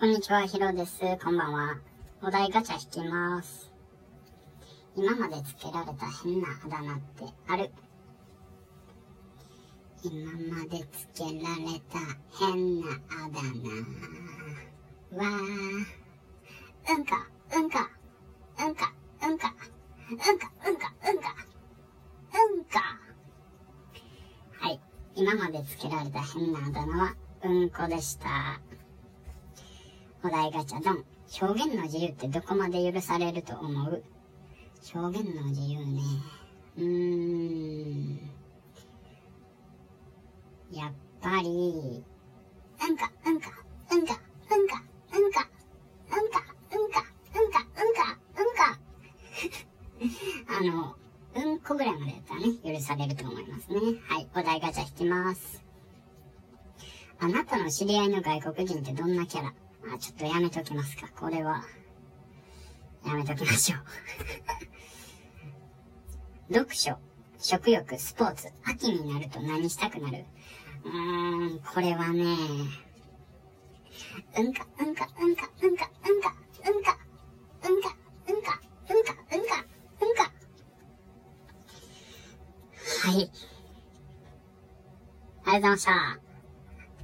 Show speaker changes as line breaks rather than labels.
こんにちは、ヒロです。こんばんは。お題ガチャ引きます。今までつけられた変なあだ名ってある？今までつけられた変なあだ名は、うんか、うんか、うんか、うんか、うんか、うんか、うんか、うんか。はい。今までつけられた変なあだ名は、うんこでした。お題ガチャドン。表現の自由ってどこまで許されると思う？表現の自由ね。うーん。やっぱり、なんか、なんか、なんか、なんか、なんか、なんか、うんか、うんか、うんか、うんか。あの、うんこぐらいまでだったらね、許されると思いますね。はい、お題ガチャ引きます。あなたの知り合いの外国人ってどんなキャラ？あ、ちょっとやめときますか。これは、やめときましょう。読書、食欲、スポーツ、秋になると何したくなる？うーん、これはね、うんか、うんか、うんか、うんか、うんか、うんか、うんか、うんか、うんか、うんか、うんか。はい。ありがとうございました。